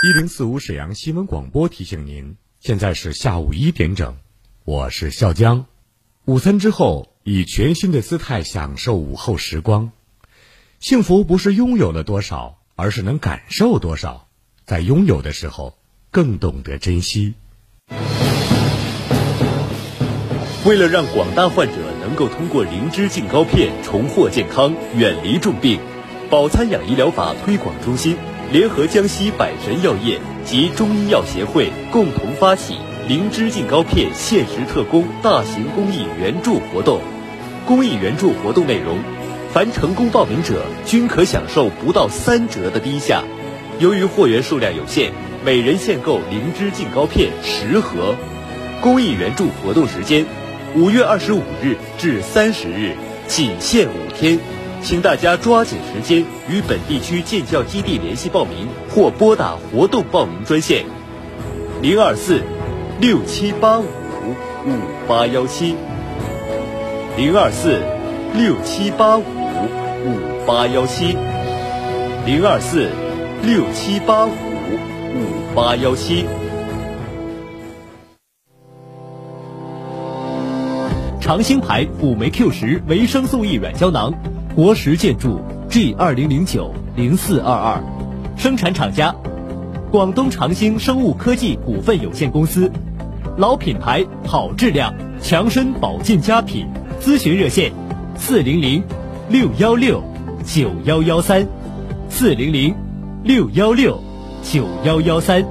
一零四五沈阳新闻广播提醒您，现在是下午一点整，我是笑江。午餐之后，以全新的姿态享受午后时光。幸福不是拥有了多少，而是能感受多少。在拥有的时候，更懂得珍惜。为了让广大患者能够通过灵芝净膏片重获健康、远离重病，保参养医疗法推广中心。联合江西百神药业及中医药协会共同发起灵芝净膏片限时特供大型公益援助活动。公益援助活动内容，凡成功报名者均可享受不到三折的低价。由于货源数量有限，每人限购灵芝净膏片十盒。公益援助活动时间：五月二十五日至三十日，仅限五天。请大家抓紧时间与本地区建教基地联系报名，或拨打活动报名专线：零二四六七八五五八幺七，零二四六七八五五八幺七，零二四六七八五五八幺七。长兴牌辅酶 Q 十维生素 E 软胶囊。国石建筑 G 二零零九零四二二，生产厂家广东长兴生物科技股份有限公司，老品牌好质量强身保健佳品，咨询热线四零零六幺六九幺幺三。四零零六幺六九幺幺三。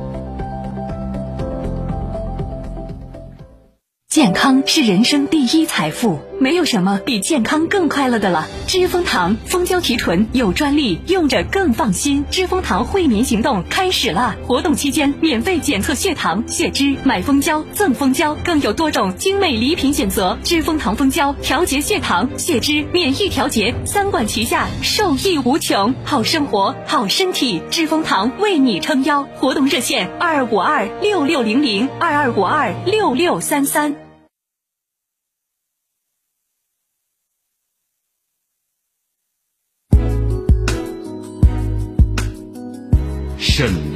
健康是人生第一财富，没有什么比健康更快乐的了。知蜂堂蜂胶提纯有专利，用着更放心。知蜂堂惠民行动开始了，活动期间免费检测血糖、血脂，买蜂胶赠蜂胶，更有多种精美礼品选择。知蜂堂蜂胶调节血糖、血脂、免疫调节，三管齐下，受益无穷。好生活，好身体，知蜂堂为你撑腰。活动热线：二二五二六六零零二二五二六六三三。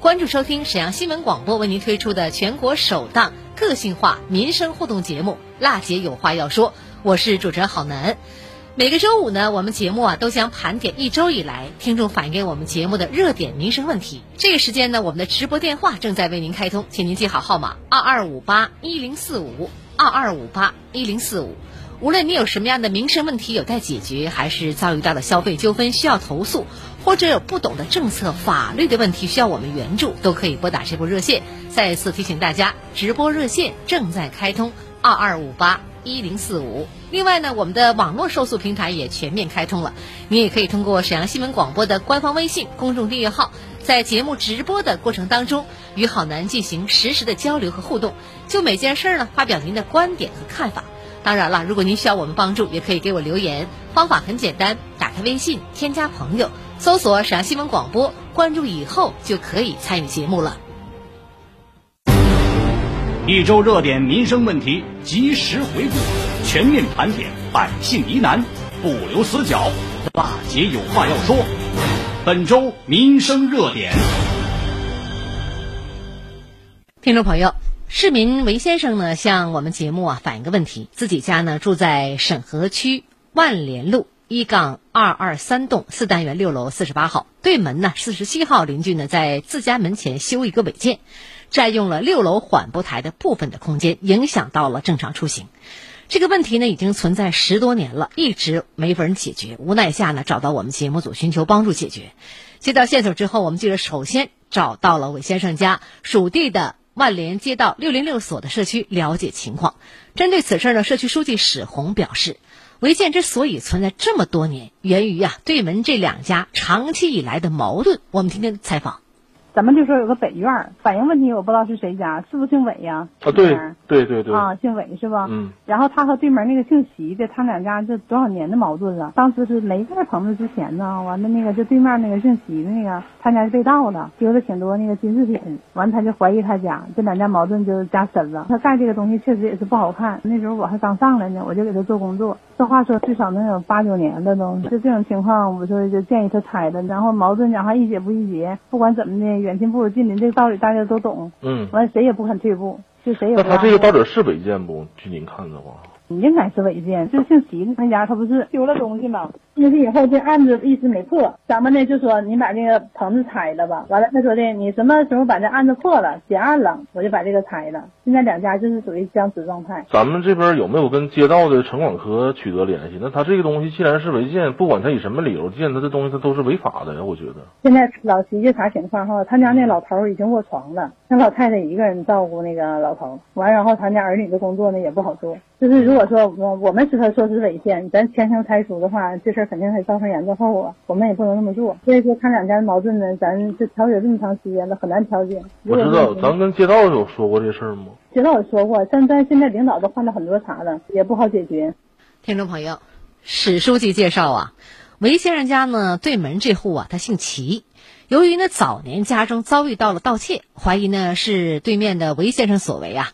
关注收听沈阳新闻广播为您推出的全国首档个性化民生互动节目《辣姐有话要说》，我是主持人郝楠。每个周五呢，我们节目啊都将盘点一周以来听众反映给我们节目的热点民生问题。这个时间呢，我们的直播电话正在为您开通，请您记好号码：二二五八一零四五二二五八一零四五。无论你有什么样的民生问题有待解决，还是遭遇到了消费纠纷需要投诉，或者有不懂的政策、法律的问题需要我们援助，都可以拨打这部热线。再次提醒大家，直播热线正在开通，二二五八一零四五。另外呢，我们的网络受诉平台也全面开通了，你也可以通过沈阳新闻广播的官方微信公众订阅号，在节目直播的过程当中，与好男进行实时的交流和互动，就每件事儿呢发表您的观点和看法。当然了，如果您需要我们帮助，也可以给我留言。方法很简单，打开微信，添加朋友，搜索陕西新闻广播，关注以后就可以参与节目了。一周热点民生问题及时回顾，全面盘点百姓疑难，不留死角。大姐有话要说，本周民生热点。听众朋友，市民韦先生呢向我们节目啊反映个问题，自己家呢住在沈河区万联路一杠二二三栋四单元六楼四十八号，对门呢四十七号邻居呢在自家门前修一个违建。占用了六楼缓步台的部分的空间，影响到了正常出行。这个问题呢，已经存在十多年了，一直没法人解决。无奈下呢，找到我们节目组寻求帮助解决。接到线索之后，我们记者首先找到了韦先生家属地的万联街道六零六所的社区了解情况。针对此事呢，社区书记史红表示，违建之所以存在这么多年，源于啊对门这两家长期以来的矛盾。我们听听采访。咱们就说有个北院儿反映问题，我不知道是谁家，是不是姓韦呀？啊，对对对对啊，姓韦是吧？嗯。然后他和对门那个姓席的，他两家这多少年的矛盾了？当时是没盖棚子之前呢，完了那个就对面那个姓席的那个，他家被盗了，丢了挺多那个金饰品，完他就怀疑他家，这两家矛盾就加深了。他盖这个东西确实也是不好看，那时候我还刚上来呢，我就给他做工作。这话说至少能有八九年了都，就这种情况，我说就建议他拆了。然后矛盾讲话一解不一结，不管怎么的，远亲不如近邻，这个道理大家都懂。嗯。完谁也不肯退步，就谁也。那他这个到底是违建不？据您看的话。应该是违建，就姓席的他家，他不是丢了东西吗？进去以后这案子一直没破，咱们呢就说你把这个棚子拆了吧。完了他说的你什么时候把这案子破了结案了，我就把这个拆了。现在两家就是属于僵持状态。咱们这边有没有跟街道的城管科取得联系？那他这个东西既然是违建，不管他以什么理由建，他这东西他都是违法的呀。我觉得。现在老齐这啥情况哈？他家那老头已经卧床了，那老太太一个人照顾那个老头，完然后他家儿女的工作呢也不好做，就是如果说我我们知道说是违建，咱强行拆除的话，这事儿肯定会造成严重后果，我们也不能那么做。所以说，他两家的矛盾呢，咱这调解这么长时间了，很难调解。我知道，咱跟街道有说过这事儿吗？街道有说过，但但现在领导都换了很多茬了，也不好解决。听众朋友，史书记介绍啊，韦先生家呢对门这户啊，他姓齐。由于呢早年家中遭遇到了盗窃，怀疑呢是对面的韦先生所为啊。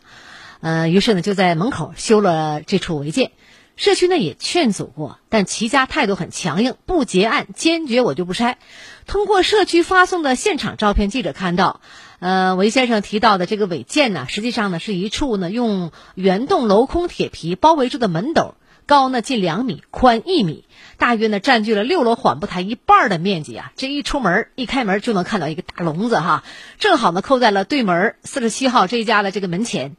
呃，于是呢，就在门口修了这处违建。社区呢也劝阻过，但齐家态度很强硬，不结案，坚决我就不拆。通过社区发送的现场照片，记者看到，呃，韦先生提到的这个违建呢，实际上呢是一处呢用圆洞镂空铁皮包围住的门斗，高呢近两米，宽一米，大约呢占据了六楼缓步台一半的面积啊。这一出门一开门就能看到一个大笼子哈，正好呢扣在了对门四十七号这一家的这个门前。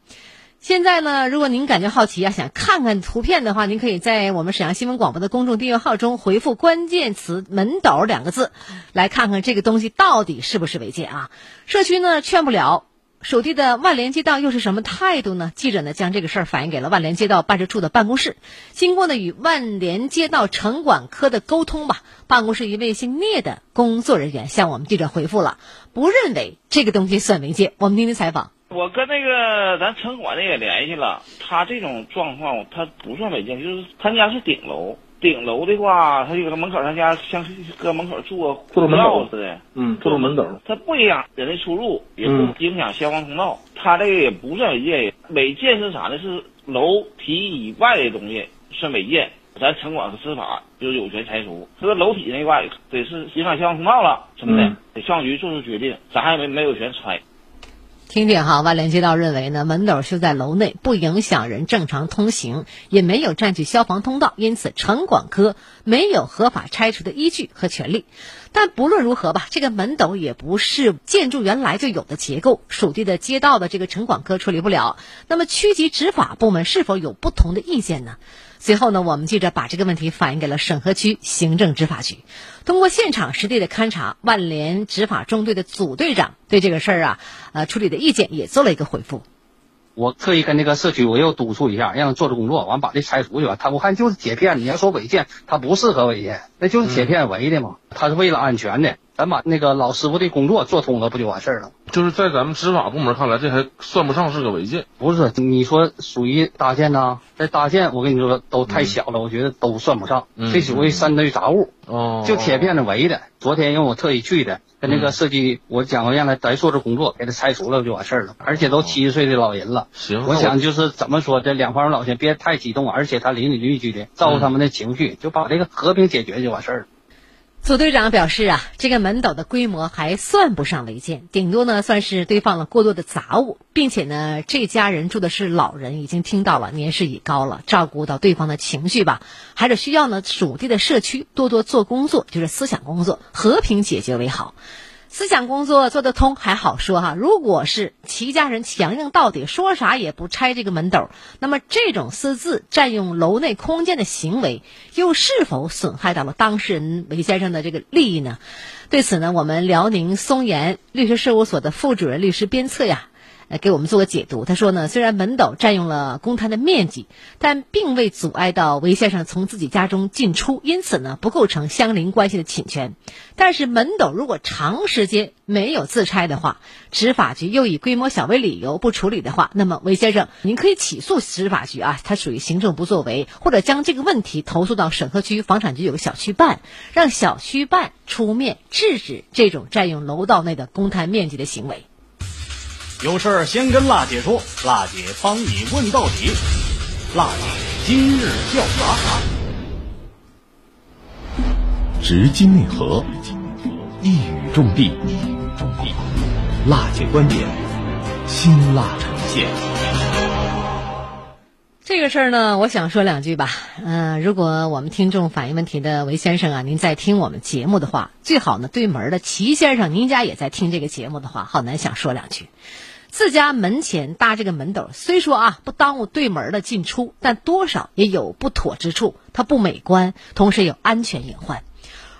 现在呢，如果您感觉好奇啊，想看看图片的话，您可以在我们沈阳新闻广播的公众订阅号中回复关键词“门斗”两个字，来看看这个东西到底是不是违建啊？社区呢劝不了，属地的万联街道又是什么态度呢？记者呢将这个事儿反映给了万联街道办事处的办公室，经过呢与万联街道城管科的沟通吧，办公室一位姓聂的工作人员向我们记者回复了，不认为这个东西算违建。我们听听采访。我跟那个咱城管的也联系了，他这种状况他不算违建，就是他家是顶楼，顶楼的话，他就搁门口，他家像搁门口做做门斗似的，嗯，做门斗，他不影响人的出入，也不影响消防通道，他这个也不算违建。违建是啥呢？是楼体以外的东西算违建，咱城管和司法就是有权拆除。这个楼体那块得是影响消防通道了什么的，得消防局做出决定，咱还没没有权拆。听听哈，万联街道认为呢，门斗修在楼内，不影响人正常通行，也没有占据消防通道，因此城管科没有合法拆除的依据和权利。但不论如何吧，这个门斗也不是建筑原来就有的结构，属地的街道的这个城管科处理不了。那么区级执法部门是否有不同的意见呢？随后呢，我们记者把这个问题反映给了沈河区行政执法局。通过现场实地的勘查，万联执法中队的组队长对这个事儿啊，呃，处理的意见也做了一个回复。我特意跟那个社区我又督促一下，让他做做工作，完把这拆除去吧。他我看就是铁片，你要说违建，它不适合违建，那就是铁片围的嘛。他是为了安全的，咱把那个老师傅的工作做通了，不就完事儿了？就是在咱们执法部门看来，这还算不上是个违建。不是，你说属于搭建呐？这搭建，我跟你说都太小了，我觉得都算不上。嗯这属于三堆杂物，哦，就铁片子围的。昨天因为我特意去的，跟那个设计我讲过，让他再做这工作，给他拆除了就完事儿了。而且都七十岁的老人了。行，我想就是怎么说，这两方老先别太激动，而且他邻里邻居的照顾他们的情绪，就把这个和平解决就完事儿了。组队长表示啊，这个门斗的规模还算不上违建，顶多呢算是堆放了过多的杂物，并且呢这家人住的是老人，已经听到了年事已高了，照顾到对方的情绪吧，还是需要呢属地的社区多多做工作，就是思想工作，和平解决为好。思想工作做得通还好说哈，如果是齐家人强硬到底，说啥也不拆这个门斗，那么这种私自占用楼内空间的行为，又是否损害到了当事人韦先生的这个利益呢？对此呢，我们辽宁松岩律师事务所的副主任律师边策呀。呃，给我们做个解读。他说呢，虽然门斗占用了公摊的面积，但并未阻碍到韦先生从自己家中进出，因此呢，不构成相邻关系的侵权。但是门斗如果长时间没有自拆的话，执法局又以规模小为理由不处理的话，那么韦先生，您可以起诉执法局啊，他属于行政不作为，或者将这个问题投诉到沈河区房产局有个小区办，让小区办出面制止这种占用楼道内的公摊面积的行为。有事儿先跟辣姐说，辣姐帮你问到底。辣姐今日调查，直击内核，一语中的，辣姐观点，辛辣呈现。这个事儿呢，我想说两句吧。嗯、如果我们听众反映问题的韦先生啊，您在听我们节目的话，最好呢对门的齐先生，您家也在听这个节目的话，浩南想说两句。自家门前搭这个门斗，虽说啊不耽误对门的进出，但多少也有不妥之处，它不美观，同时有安全隐患。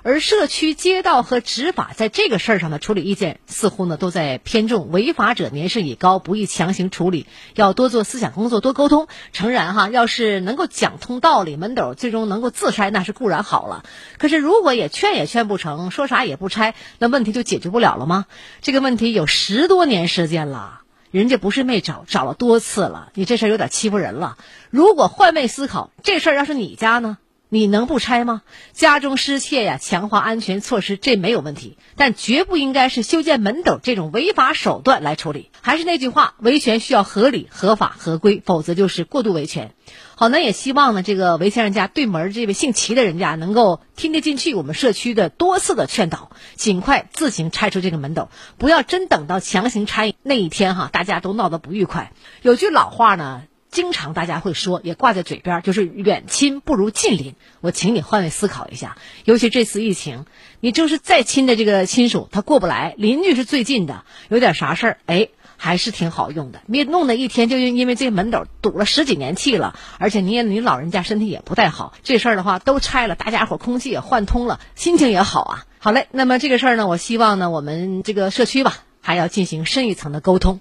而社区、街道和执法在这个事儿上的处理意见，似乎呢都在偏重违法者年事已高，不宜强行处理，要多做思想工作，多沟通。诚然哈，要是能够讲通道理，门斗最终能够自拆，那是固然好了。可是如果也劝也劝不成，说啥也不拆，那问题就解决不了了吗？这个问题有十多年时间了。人家不是没找，找了多次了。你这事儿有点欺负人了。如果换位思考，这事儿要是你家呢，你能不拆吗？家中失窃呀，强化安全措施，这没有问题，但绝不应该是修建门斗这种违法手段来处理。还是那句话，维权需要合理、合法、合规，否则就是过度维权。好，那也希望呢，这个韦先生家对门这位姓齐的人家能够听得进去我们社区的多次的劝导，尽快自行拆除这个门斗，不要真等到强行拆那一天哈，大家都闹得不愉快。有句老话呢。经常大家会说，也挂在嘴边，就是远亲不如近邻。我请你换位思考一下，尤其这次疫情，你就是再亲的这个亲属，他过不来，邻居是最近的，有点啥事儿，哎，还是挺好用的。别弄得一天就因为这门斗堵了十几年气了，而且你也你老人家身体也不太好，这事儿的话都拆了，大家伙空气也换通了，心情也好啊。好嘞，那么这个事儿呢，我希望呢，我们这个社区吧，还要进行深一层的沟通。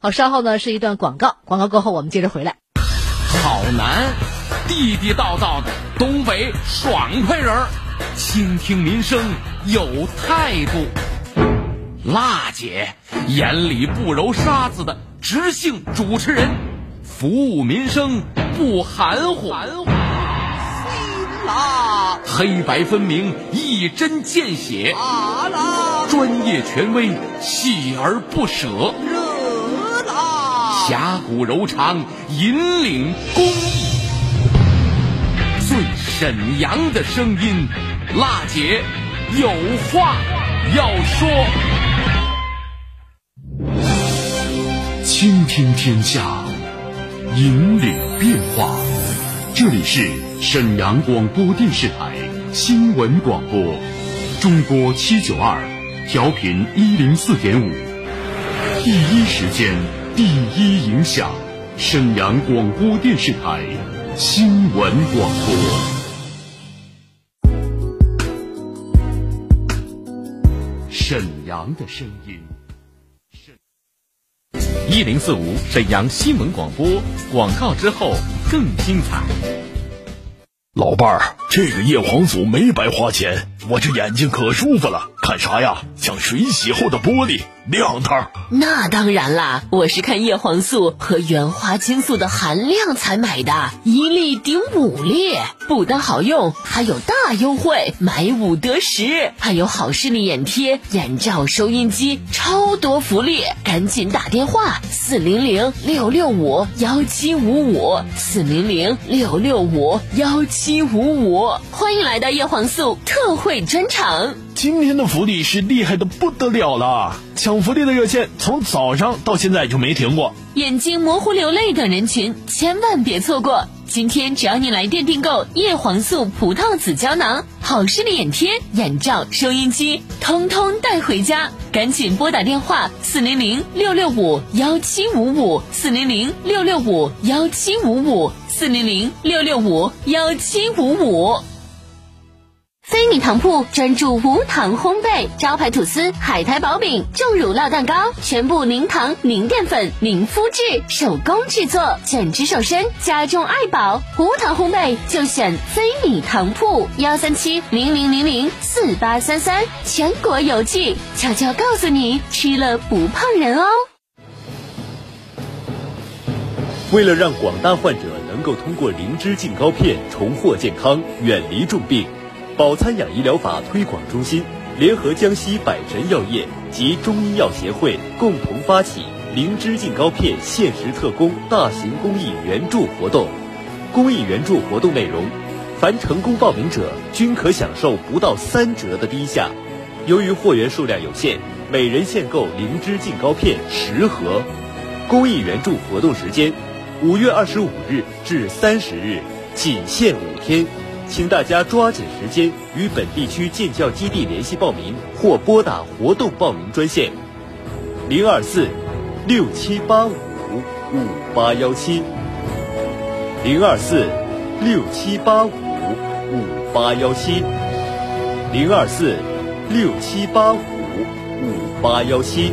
好，稍后呢是一段广告，广告过后我们接着回来。好男，地地道道的东北爽快人儿，倾听民生有态度。辣姐眼里不揉沙子的直性主持人，服务民生不含糊。辣，黑白分明，一针见血。专业权威，锲而不舍。侠骨柔肠，引领公益。最沈阳的声音，辣姐有话要说。倾听天下，引领变化。这里是沈阳广播电视台新闻广播中波七九二，调频一零四点五，第一时间，第一影响，沈阳广播电视台新闻广播，沈阳的声音。一零四五沈阳新闻广播广告之后更精彩。老伴儿，这个叶黄素没白花钱，我这眼睛可舒服了，看啥呀？像水洗后的玻璃，亮堂。那当然啦，我是看叶黄素和原花青素的含量才买的，一粒顶五粒，不但好用，还有大优惠，买五得十，还有好视力眼贴、眼罩、收音机，超多福利，赶紧打电话四零零六六五幺七五五四零零六六五幺七五五，欢迎来到叶黄素特惠专场。今天的福利是厉害的不得了了，抢福利的热线从早上到现在就没停过。眼睛模糊、流泪等人群千万别错过！今天只要你来电订购叶黄素葡萄籽胶囊、好视力眼贴、眼罩、收音机，通通带回家。赶紧拨打电话四零零六六五幺七五五四零零六六五幺七五五四零零六六五幺七五五。飞米糖铺专注无糖烘焙，招牌吐司、海苔薄饼、重乳酪蛋糕，全部零糖、零淀粉、零麸质，手工制作，减脂瘦身，家中爱宝。无糖烘焙就选飞米糖铺，幺三七零零零零四八三三，全国邮寄。悄悄告诉你，吃了不胖人哦。为了让广大患者能够通过灵芝净膏片重获健康，远离重病。保参养医疗法推广中心联合江西百神药业及中医药协会共同发起灵芝净膏片限时特供大型公益援助活动。公益援助活动内容，凡成功报名者均可享受不到三折的低价。由于货源数量有限，每人限购灵芝净膏片十盒。公益援助活动时间：五月二十五日至三十日，仅限五天。请大家抓紧时间与本地区建教基地联系报名，或拨打活动报名专线：零二四六七八五五八幺七，零二四六七八五五八幺七，零二四六七八五五八幺七。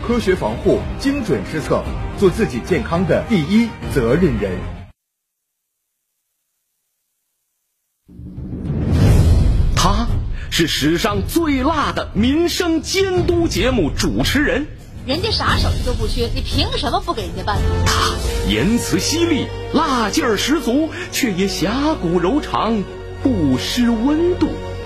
科学防护，精准施策，做自己健康的第一责任人。他是史上最辣的民生监督节目主持人，人家啥手艺都不缺，你凭什么不给人家办？他言辞犀利，辣劲儿十足，却也侠骨柔肠，不失温度。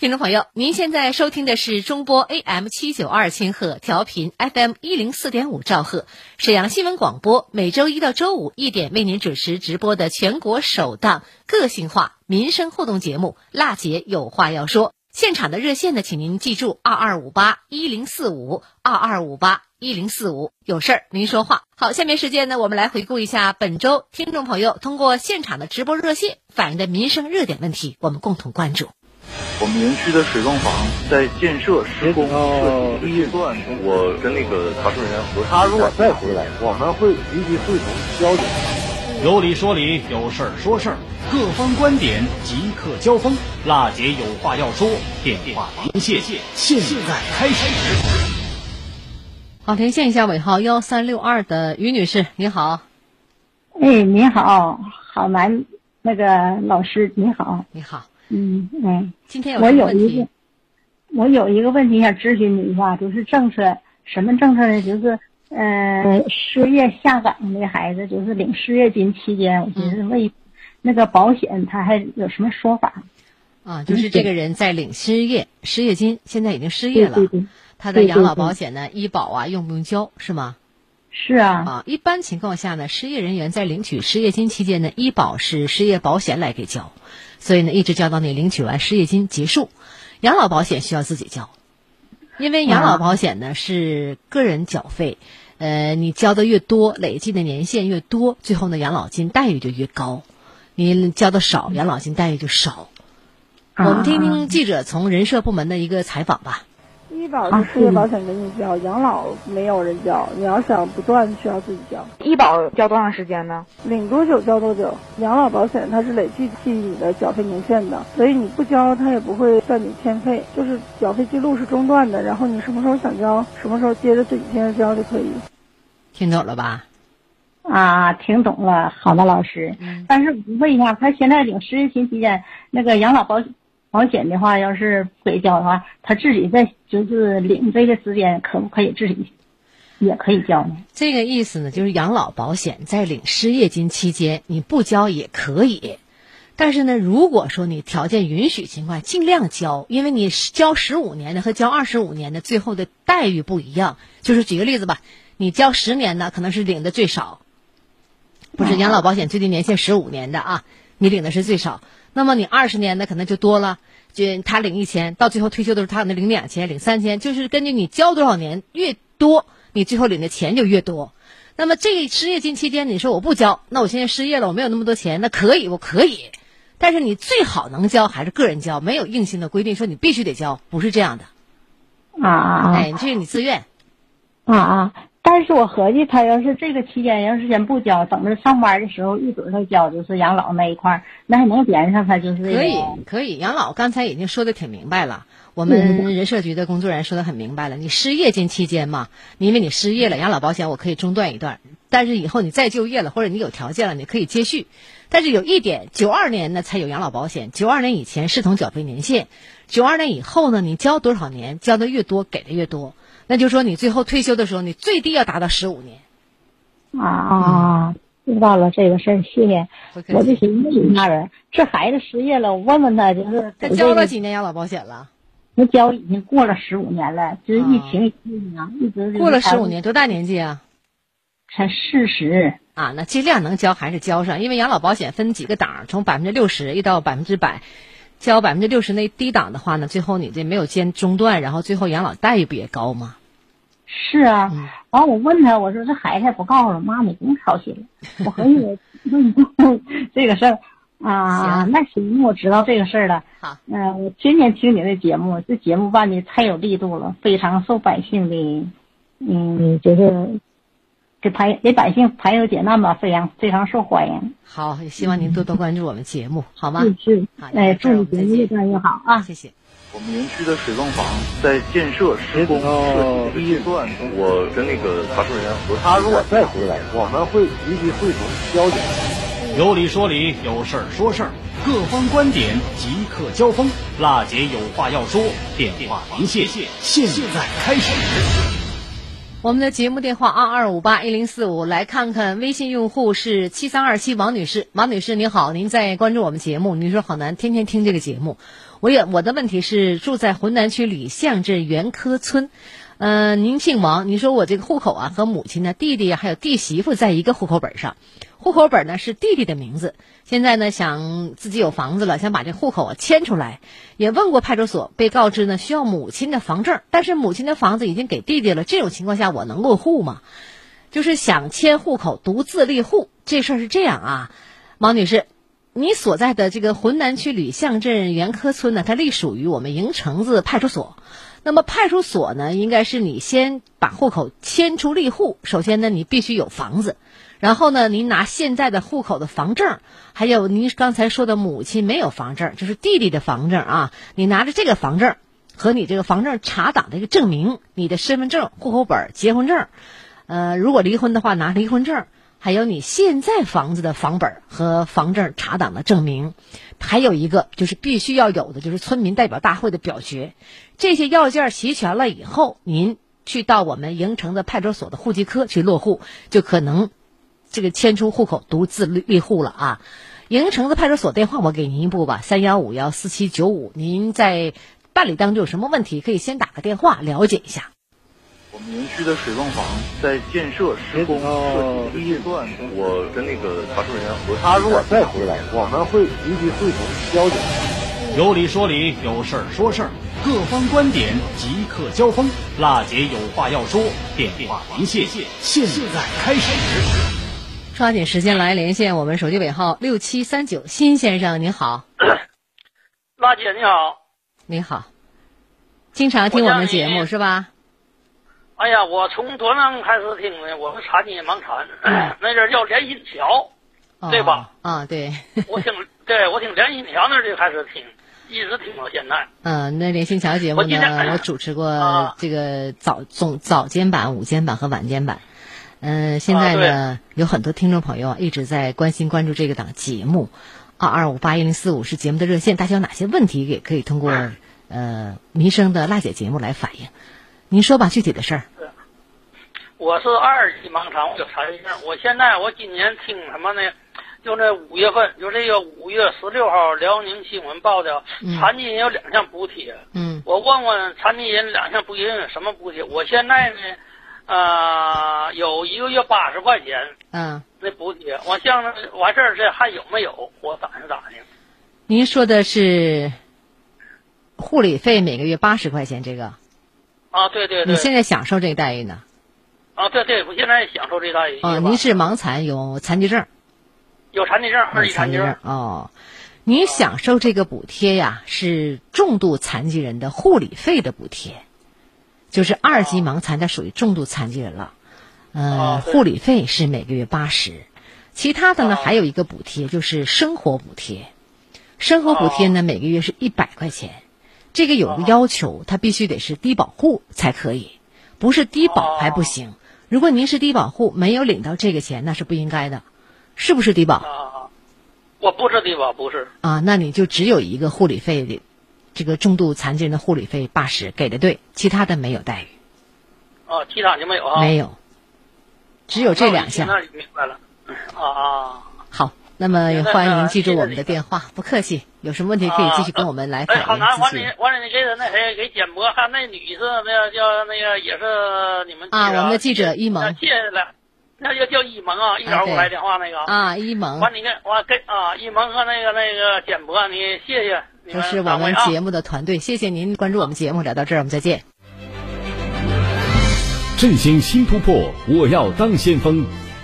听众朋友，您现在收听的是中波 AM 七九二千赫调频 FM 一零四点五兆赫，沈阳新闻广播每周一到周五一点为您准时直播的全国首档个性化民生互动节目《辣姐有话要说》。现场的热线呢，请您记住二二五八一零四五二二五八一零四五，有事儿您说话。好，下面时间呢，我们来回顾一下本周听众朋友通过现场的直播热线反映的民生热点问题，我们共同关注。我们园区的水泵房在建设施工设计阶段，我跟那个查收人员核他如果再回来，我们会立即会同交警。有理说理，有事儿说事儿，各方观点即刻交锋。辣姐有话要说，电话连线现在开始。好，连线一下尾号幺三六二的于女士，你好。哎，你好，好男那个老师，你好。你好。嗯嗯。今天有我有一个，我有一个问题想咨询你一下，就是政策，什么政策呢？就是呃，失业下岗的孩子，就是领失业金期间，我寻思为那个保险，他还有什么说法？啊，就是这个人在领失业失业金，现在已经失业了，对对对他的养老保险呢，医保啊，用不用交是吗？是啊。啊，一般情况下呢，失业人员在领取失业金期间呢，医保是失业保险来给交，所以呢，一直交到你领取完失业金结束。养老保险需要自己交，因为养老保险呢是个人缴费，呃，你交的越多，累计的年限越多，最后呢，养老金待遇就越高。你交的少，养老金待遇就少。我们听听记者从人社部门的一个采访吧。医保是失业保险给你交，养老没有人交。你要想不断，需要自己交。医保交多长时间呢？领多久交多久。养老保险它是累计记你的缴费年限的，所以你不交，它也不会算你欠费，就是缴费记录是中断的，然后你什么时候想交，什么时候接着自己接着交就可以。听懂了吧？啊，听懂了，好的，老师。但是我问一下，他现在领失业金期间，那个养老保保险的话，要是不给交的话，他自己在就是领这个时间，可不可以自己也可以交呢？这个意思呢，就是养老保险在领失业金期间，你不交也可以。但是呢，如果说你条件允许情况，尽量交，因为你交十五年的和交二十五年的最后的待遇不一样。就是举个例子吧，你交十年的可能是领的最少，不是养老保险最低年限十五年的啊，你领的是最少。那么你二十年的可能就多了，就他领一千，到最后退休的时候他可能领两千、领三千，就是根据你交多少年越多，你最后领的钱就越多。那么这失业金期间，你说我不交，那我现在失业了，我没有那么多钱，那可以，我可以。但是你最好能交还是个人交，没有硬性的规定说你必须得交，不是这样的。啊啊啊！哎，这是你自愿。啊啊！但是我合计，他要是这个期间要是先不交，等着上班的时候一准他交，就是养老那一块儿，那还能连上他就是这个可以可以，养老刚才已经说的挺明白了，我们人社局的工作人员说的很明白了。你失业金期间嘛，因为你失业了，养老保险我可以中断一段，但是以后你再就业了，或者你有条件了，你可以接续。但是有一点，九二年呢才有养老保险，九二年以前视同缴费年限，九二年以后呢，你交多少年，交的越多，给的越多。那就说你最后退休的时候，你最低要达到十五年。啊啊！知道了这个事儿，谢谢。我就寻思你那人，这孩子失业了，我问问他，就是他交了几年养老保险了？他交已经过了十五年了，就是疫情一直过了十五年，多大年纪啊？才四十啊，那尽量能交还是交上，因为养老保险分几个档，从百分之六十一到百分之百，交百分之六十那低档的话呢，最后你这没有间中断，然后最后养老待遇不也高吗？是啊，完、我问他，我说这孩子还不告诉我，妈你不用操心了。我合计我这个事儿啊，那行，我知道这个事儿了。好，嗯、我天天听你的节目，这节目办的太有力度了，非常受百姓的，嗯，就是给排给百姓排忧解难吧，非常非常受欢迎。好，也希望您多多关注我们节目，好吗？是是好，哎，祝你节目越办越好啊！谢谢。我们园区的水泵房在建设施工设计的阶段，我跟那个查税员核他如果再回来，我们会立即汇总交警。有理说理，有事儿说事儿，各方观点即刻交锋。辣姐有话要说，电话连线，现在开始。我们的节目电话二二五八一零四五，来看看微信用户是七三二七王女士。王女士您好，您在关注我们节目，您说好难天天听这个节目。我也我的问题是住在浑南区李巷镇元科村，呃，您姓王，你说我这个户口啊和母亲呢、弟弟还有弟媳妇在一个户口本上，户口本呢是弟弟的名字，现在呢想自己有房子了，想把这户口啊迁出来，也问过派出所，被告知呢需要母亲的房证，但是母亲的房子已经给弟弟了，这种情况下我能落户吗？就是想迁户口独自立户，这事儿是这样啊，王女士。你所在的这个浑南区吕巷镇元科村呢，它隶属于我们营城子派出所。那么派出所呢，应该是你先把户口迁出立户。首先呢，你必须有房子，然后呢，您拿现在的户口的房证，还有您刚才说的母亲没有房证，就是弟弟的房证啊，你拿着这个房证和你这个房证查档的一个证明，你的身份证、户口本、结婚证，呃，如果离婚的话拿离婚证，还有你现在房子的房本和房证查档的证明，还有一个就是必须要有的就是村民代表大会的表决，这些要件齐全了以后，您去到我们营城的派出所的户籍科去落户，就可能这个迁出户口独自立立户了啊。营城的派出所电话我给您一部吧，三幺五幺四七九五，您在。办理当中有什么问题，可以先打个电话了解一下。我们园区的水泵房在建设施工设计阶段，我跟那个查收人员核他如果再回来，我们会立即会同交警。有理说理，有事儿说事儿，各方观点即刻交锋。辣姐有话要说，电话连线现在开始。抓紧时间来连线我们手机尾号六七三九，辛先生您好。辣姐你好。你好，经常听我们节目是吧？哎呀，我从多年开始听的，我是残疾盲残，那阵叫连心桥，对吧？啊，对。我听，对我听连心桥那就开始听，一直听到现在。嗯，那连心桥节目呢，我主持过这个早总早间版、午间版和晚间版。嗯，现在呢，有很多听众朋友一直在关心关注这个档节目。二二五八一零四五是节目的热线，大家有哪些问题也可以通过呃民生的辣姐节目来反映。您说吧，具体的事儿。我是二级盲肠，我有残疾证。我现在我今年听什么呢？就那五月份，就这个五月十六号，辽宁新闻报的，残疾人有两项补贴。嗯。我问问残疾人两项补贴有什么补贴？我现在呢？呃，有一个月八十块钱，嗯，那补贴，我像完事儿这还有没有？我打听打听？您说的是护理费每个月八十块钱这个？啊，对对对。你现在享受这个待遇呢？啊，对对，我现在享受这待遇。啊，您是盲残，有残疾证？有残疾证，二级残疾证。哦，您享受这个补贴呀，是重度残疾人的护理费的补贴。就是二级盲残，它属于重度残疾人了，呃，护理费是每个月八十，其他的呢还有一个补贴，就是生活补贴，生活补贴呢每个月是一百块钱，这个有个要求，他必须得是低保户才可以，不是低保还不行。如果您是低保户，没有领到这个钱，那是不应该的，是不是低保？我不是低保，不是。啊，那你就只有一个护理费的。这个重度残疾人的护理费八十给的对，其他的没有待遇。哦，其他就没有啊？没有，只有这两项。那明白了。啊啊。好，那么也欢迎您记住我们的电话，不客气。有什么问题可以继续跟我们来反映。哎，好难，完了，完了，你给那谁给简博，还那女士，那个叫那个也是你们啊，我们的记者一萌。谢谢了，那就叫一萌啊，一早给我来电话那个啊，一萌。完你跟完跟啊，一萌和那个那个简博，你谢谢。这是我们节目的团队，谢谢您关注我们节目，聊到这儿，我们再见。振兴新突破，我要当先锋。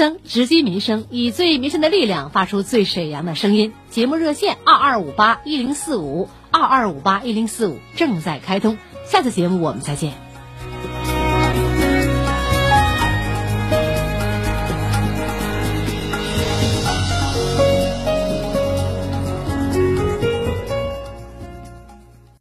声直击民生，以最民生的力量发出最沈阳的声音。节目热线二二五八一零四五二二五八一零四五正在开通。下次节目我们再见。